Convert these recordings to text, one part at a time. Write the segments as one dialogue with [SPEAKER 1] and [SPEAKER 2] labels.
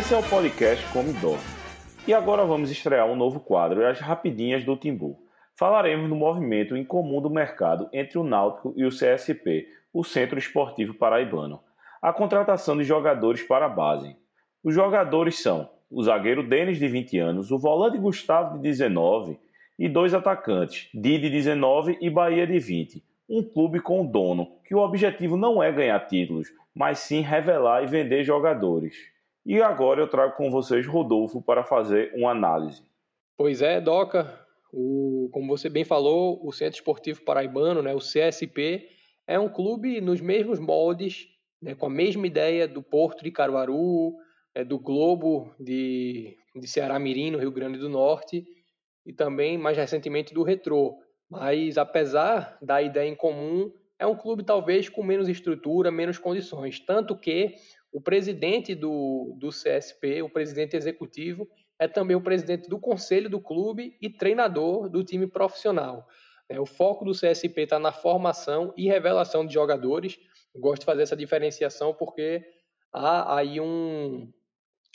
[SPEAKER 1] Esse é o podcast Come Dorme. E agora vamos estrear um novo quadro, As Rapidinhas do Timbu. Falaremos do movimento incomum do mercado entre o Náutico e o CSP, o Centro Esportivo Paraibano. A contratação de jogadores para a base. Os jogadores são o zagueiro Denis, de 20 anos, o volante Gustavo, de 19 e dois atacantes, Didi, de 19 e Bahia, de 20. Um clube com dono, que o objetivo não é ganhar títulos, mas sim revelar e vender jogadores. E agora eu trago com vocês Rodolfo para fazer uma análise.
[SPEAKER 2] Pois é, Doca, o, como você bem falou, o Centro Esportivo Paraibano, né, o CSP, é um clube nos mesmos moldes, né, com a mesma ideia do Porto de Caruaru, é, do Globo de, de Ceará Mirim, no Rio Grande do Norte, e também, mais recentemente, do Retrô. Mas, apesar da ideia em comum, é um clube talvez com menos estrutura, menos condições. Tanto que o presidente do, do CSP, o presidente executivo, é também o presidente do conselho do clube e treinador do time profissional. É, o foco do CSP está na formação e revelação de jogadores. Gosto de fazer essa diferenciação porque há aí um,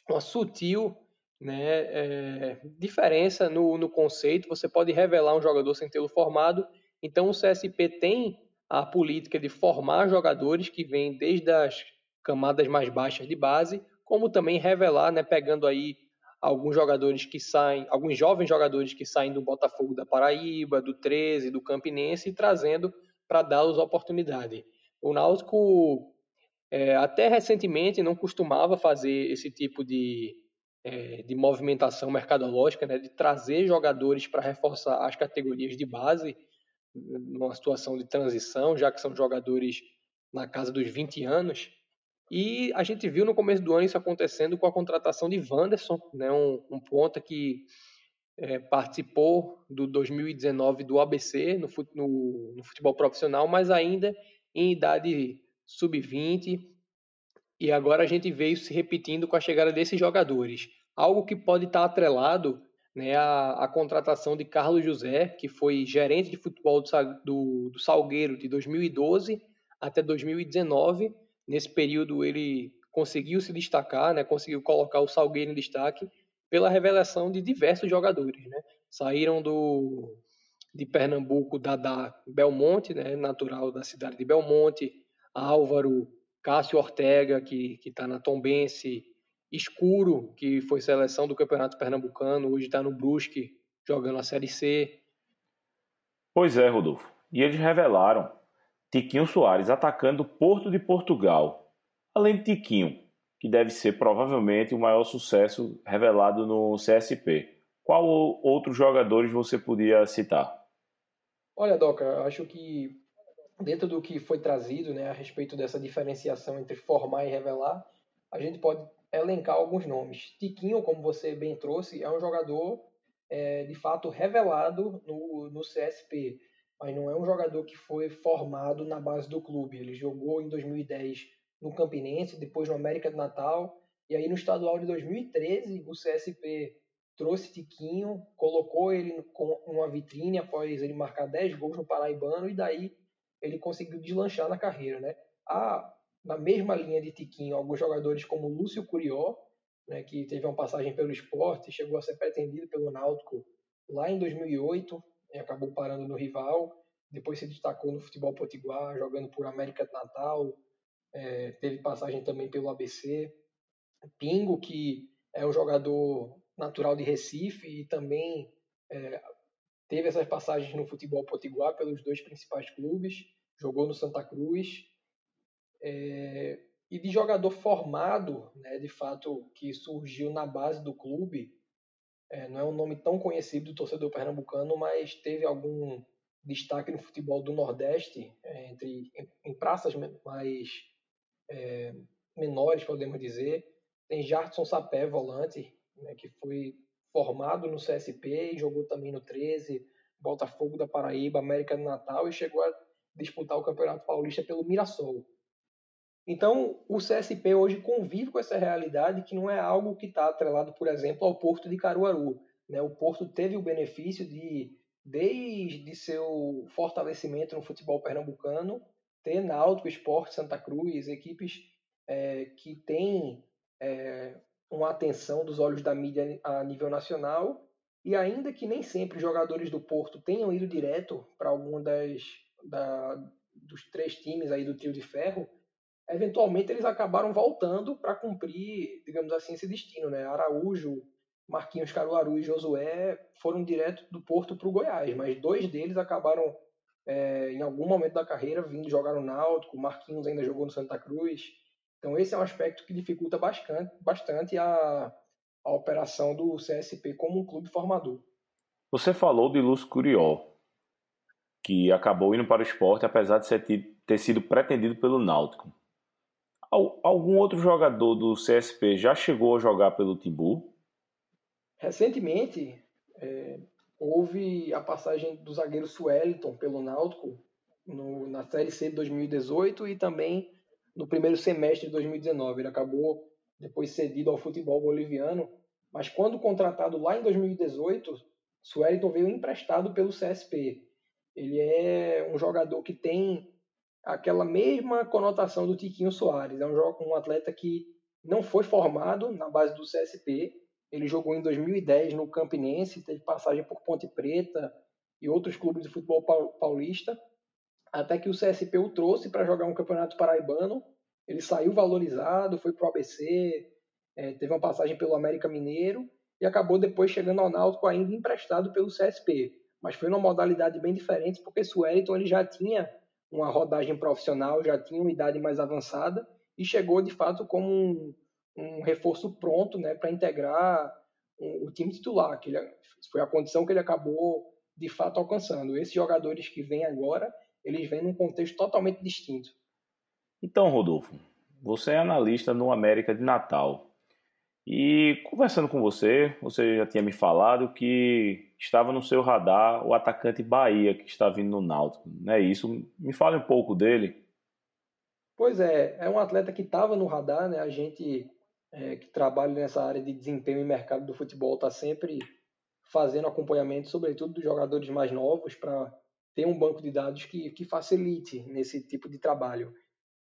[SPEAKER 2] uma sutil né, é, diferença no, no conceito. Você pode revelar um jogador sem tê-lo formado. Então, o CSP tem a política de formar jogadores que vêm desde as camadas mais baixas de base, como também revelar, né, pegando aí alguns jogadores que saem, alguns jovens jogadores que saem do Botafogo da Paraíba, do 13, do Campinense e trazendo para dar-los oportunidade. O Náutico é, até recentemente não costumava fazer esse tipo de, é, de movimentação mercadológica, né, de trazer jogadores para reforçar as categorias de base, numa situação de transição, já que são jogadores na casa dos 20 anos. E a gente viu no começo do ano isso acontecendo com a contratação de Wanderson, né, um, um ponta que é, participou do 2019 do ABC no, no, no, futebol profissional, mas ainda em idade sub-20. E agora a gente vê isso se repetindo com a chegada desses jogadores. Algo que pode estar atrelado né, à, à contratação de Carlos José, que foi gerente de futebol do, do, do Salgueiro de 2012 até 2019 Nesse período ele conseguiu se destacar, né, conseguiu colocar o Salgueiro em destaque pela revelação de diversos jogadores. Né? Saíram do, de Pernambuco Dada Belmonte, né, natural da cidade de Belmonte, Álvaro, Cássio Ortega, que está na Tombense, Escuro, que foi seleção do Campeonato Pernambucano, hoje está no Brusque, jogando a Série C.
[SPEAKER 1] Pois é, Rodolfo. E eles revelaram Tiquinho Soares atacando o Porto de Portugal. Além de Tiquinho, que deve ser provavelmente o maior sucesso revelado no CSP. Qual outros jogadores você podia citar?
[SPEAKER 2] Olha, Doca, acho que dentro do que foi trazido né, a respeito dessa diferenciação entre formar e revelar, a gente pode elencar alguns nomes. Tiquinho, como você bem trouxe, é um jogador é, de fato revelado no, no CSP mas não é um jogador que foi formado na base do clube. Ele jogou em 2010 no Campinense, depois no América do Natal, e aí no estadual de 2013 o CSP trouxe Tiquinho, colocou ele com uma vitrine após ele marcar 10 gols no Paraibano, e daí ele conseguiu deslanchar na carreira. Né? Há, na mesma linha de Tiquinho, alguns jogadores como Lúcio Curió, né, que teve uma passagem pelo esporte, chegou a ser pretendido pelo Náutico lá em 2008, acabou parando no rival, depois se destacou no futebol potiguar, jogando por América de Natal, é, teve passagem também pelo ABC. Pingo, que é um jogador natural de Recife e também é, teve essas passagens no futebol potiguar pelos dois principais clubes, jogou no Santa Cruz. É, e de jogador formado, né, de fato, que surgiu na base do clube, é, não é um nome tão conhecido do torcedor pernambucano, mas teve algum destaque no futebol do Nordeste, é, entre em, em, praças mais é, menores, podemos dizer. Tem Jartson Sapé, volante, né, que foi formado no CSP e jogou também no 13, Botafogo da Paraíba, América do Natal e chegou a disputar o Campeonato Paulista pelo Mirassol. Então, o CSP hoje convive com essa realidade que não é algo que está atrelado, por exemplo, ao Porto de Caruaru. Né? O Porto teve o benefício de, desde seu fortalecimento no futebol pernambucano, ter Náutico, Esporte, Santa Cruz, equipes é, que têm é, uma atenção dos olhos da mídia a nível nacional. E ainda que nem sempre jogadores do Porto tenham ido direto para algum das, da, dos três times aí do trio de ferro, eventualmente eles acabaram voltando para cumprir, digamos assim, esse destino. Né? Araújo, Marquinhos Caruaru e Josué foram direto do Porto para o Goiás, mas dois deles acabaram, é, em algum momento da carreira, vindo jogar no Náutico. Marquinhos ainda jogou no Santa Cruz. Então, esse é um aspecto que dificulta bastante, bastante a, a operação do CSP como um clube formador.
[SPEAKER 1] Você falou de Lúcio Curió, que acabou indo para o esporte, apesar de ter sido pretendido pelo Náutico. Algum outro jogador do CSP já chegou a jogar pelo Timbu?
[SPEAKER 2] Recentemente, é, houve a passagem do zagueiro Sueliton pelo Náutico no, na Série C de 2018 e também no primeiro semestre de 2019. Ele acabou depois cedido ao futebol boliviano, mas quando contratado lá em 2018, Sueliton veio emprestado pelo CSP. Ele é um jogador que tem aquela mesma conotação do Tiquinho Soares. É um, um atleta que não foi formado na base do CSP. Ele jogou em 2010 no Campinense, teve passagem por Ponte Preta e outros clubes de futebol paulista até que o CSP o trouxe para jogar um campeonato paraibano. Ele saiu valorizado, foi para o ABC, é, teve uma passagem pelo América Mineiro e acabou depois chegando ao Náutico ainda emprestado pelo CSP. Mas foi numa modalidade bem diferente, porque o Wellington ele já tinha uma rodagem profissional, já tinha uma idade mais avançada e chegou de fato como um, um reforço pronto né, para integrar o, o time titular, que ele, foi a condição que ele acabou de fato alcançando. Esses jogadores que vêm agora, eles vêm num contexto totalmente distinto.
[SPEAKER 1] Então, Rodolfo, você é analista no América de Natal. E conversando com você, você já tinha me falado que estava no seu radar o atacante Bahia que está vindo no Náutico, não é isso? Me fale um pouco dele.
[SPEAKER 2] Pois é, é um atleta que estava no radar, né? A gente é, que trabalha nessa área de desempenho e mercado do futebol está sempre fazendo acompanhamento, sobretudo dos jogadores mais novos, para ter um banco de dados que, que facilite nesse tipo de trabalho.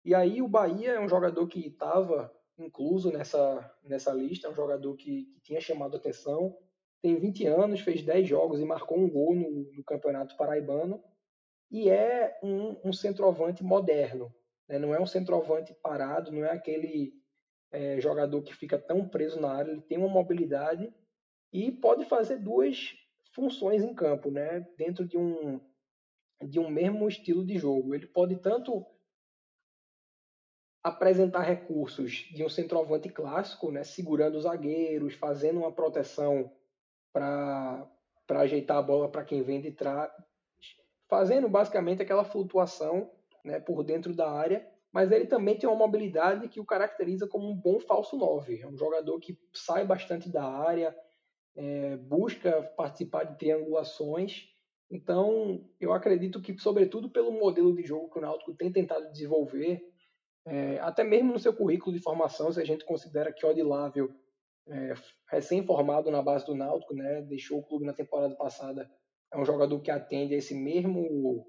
[SPEAKER 2] E aí o Bahia é um jogador que estava incluso nessa, nessa lista, é um jogador que, que, tinha chamado atenção, tem 20 anos, fez 10 jogos e marcou um gol no, no Campeonato Paraibano, e é um, um centroavante moderno, né? não é um centroavante parado, não é aquele é, jogador que fica tão preso na área, ele tem uma mobilidade e pode fazer duas funções em campo, né? dentro de um, de um mesmo estilo de jogo. Ele pode tanto apresentar recursos de um centroavante clássico, né, segurando os zagueiros, fazendo uma proteção para ajeitar a bola para quem vem de trás, fazendo basicamente aquela flutuação né, por dentro da área, mas ele também tem uma mobilidade que o caracteriza como um bom falso 9. É um jogador que sai bastante da área, é, busca participar de triangulações então, eu acredito que, sobretudo pelo modelo de jogo que o Náutico tem tentado desenvolver, é, até mesmo no seu currículo de formação, se a gente considera que Odilável, é, recém-formado na base do Náutico, né, deixou o clube na temporada passada, é um jogador que atende a esse mesmo,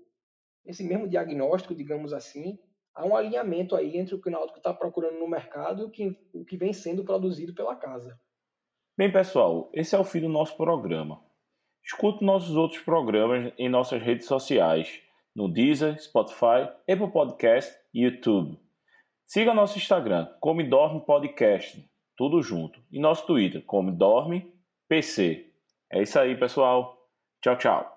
[SPEAKER 2] esse mesmo diagnóstico, digamos assim, há um alinhamento aí entre o que o Náutico está procurando no mercado e o que, o que vem sendo produzido pela casa.
[SPEAKER 1] Bem, pessoal, esse é o fim do nosso programa. Escute nossos outros programas em nossas redes sociais, no Deezer, Spotify, Apple Podcast e YouTube. Siga nosso Instagram, Come Dorme Podcast, tudo junto, e nosso Twitter, Come Dorme PC. É isso aí, pessoal. Tchau, tchau.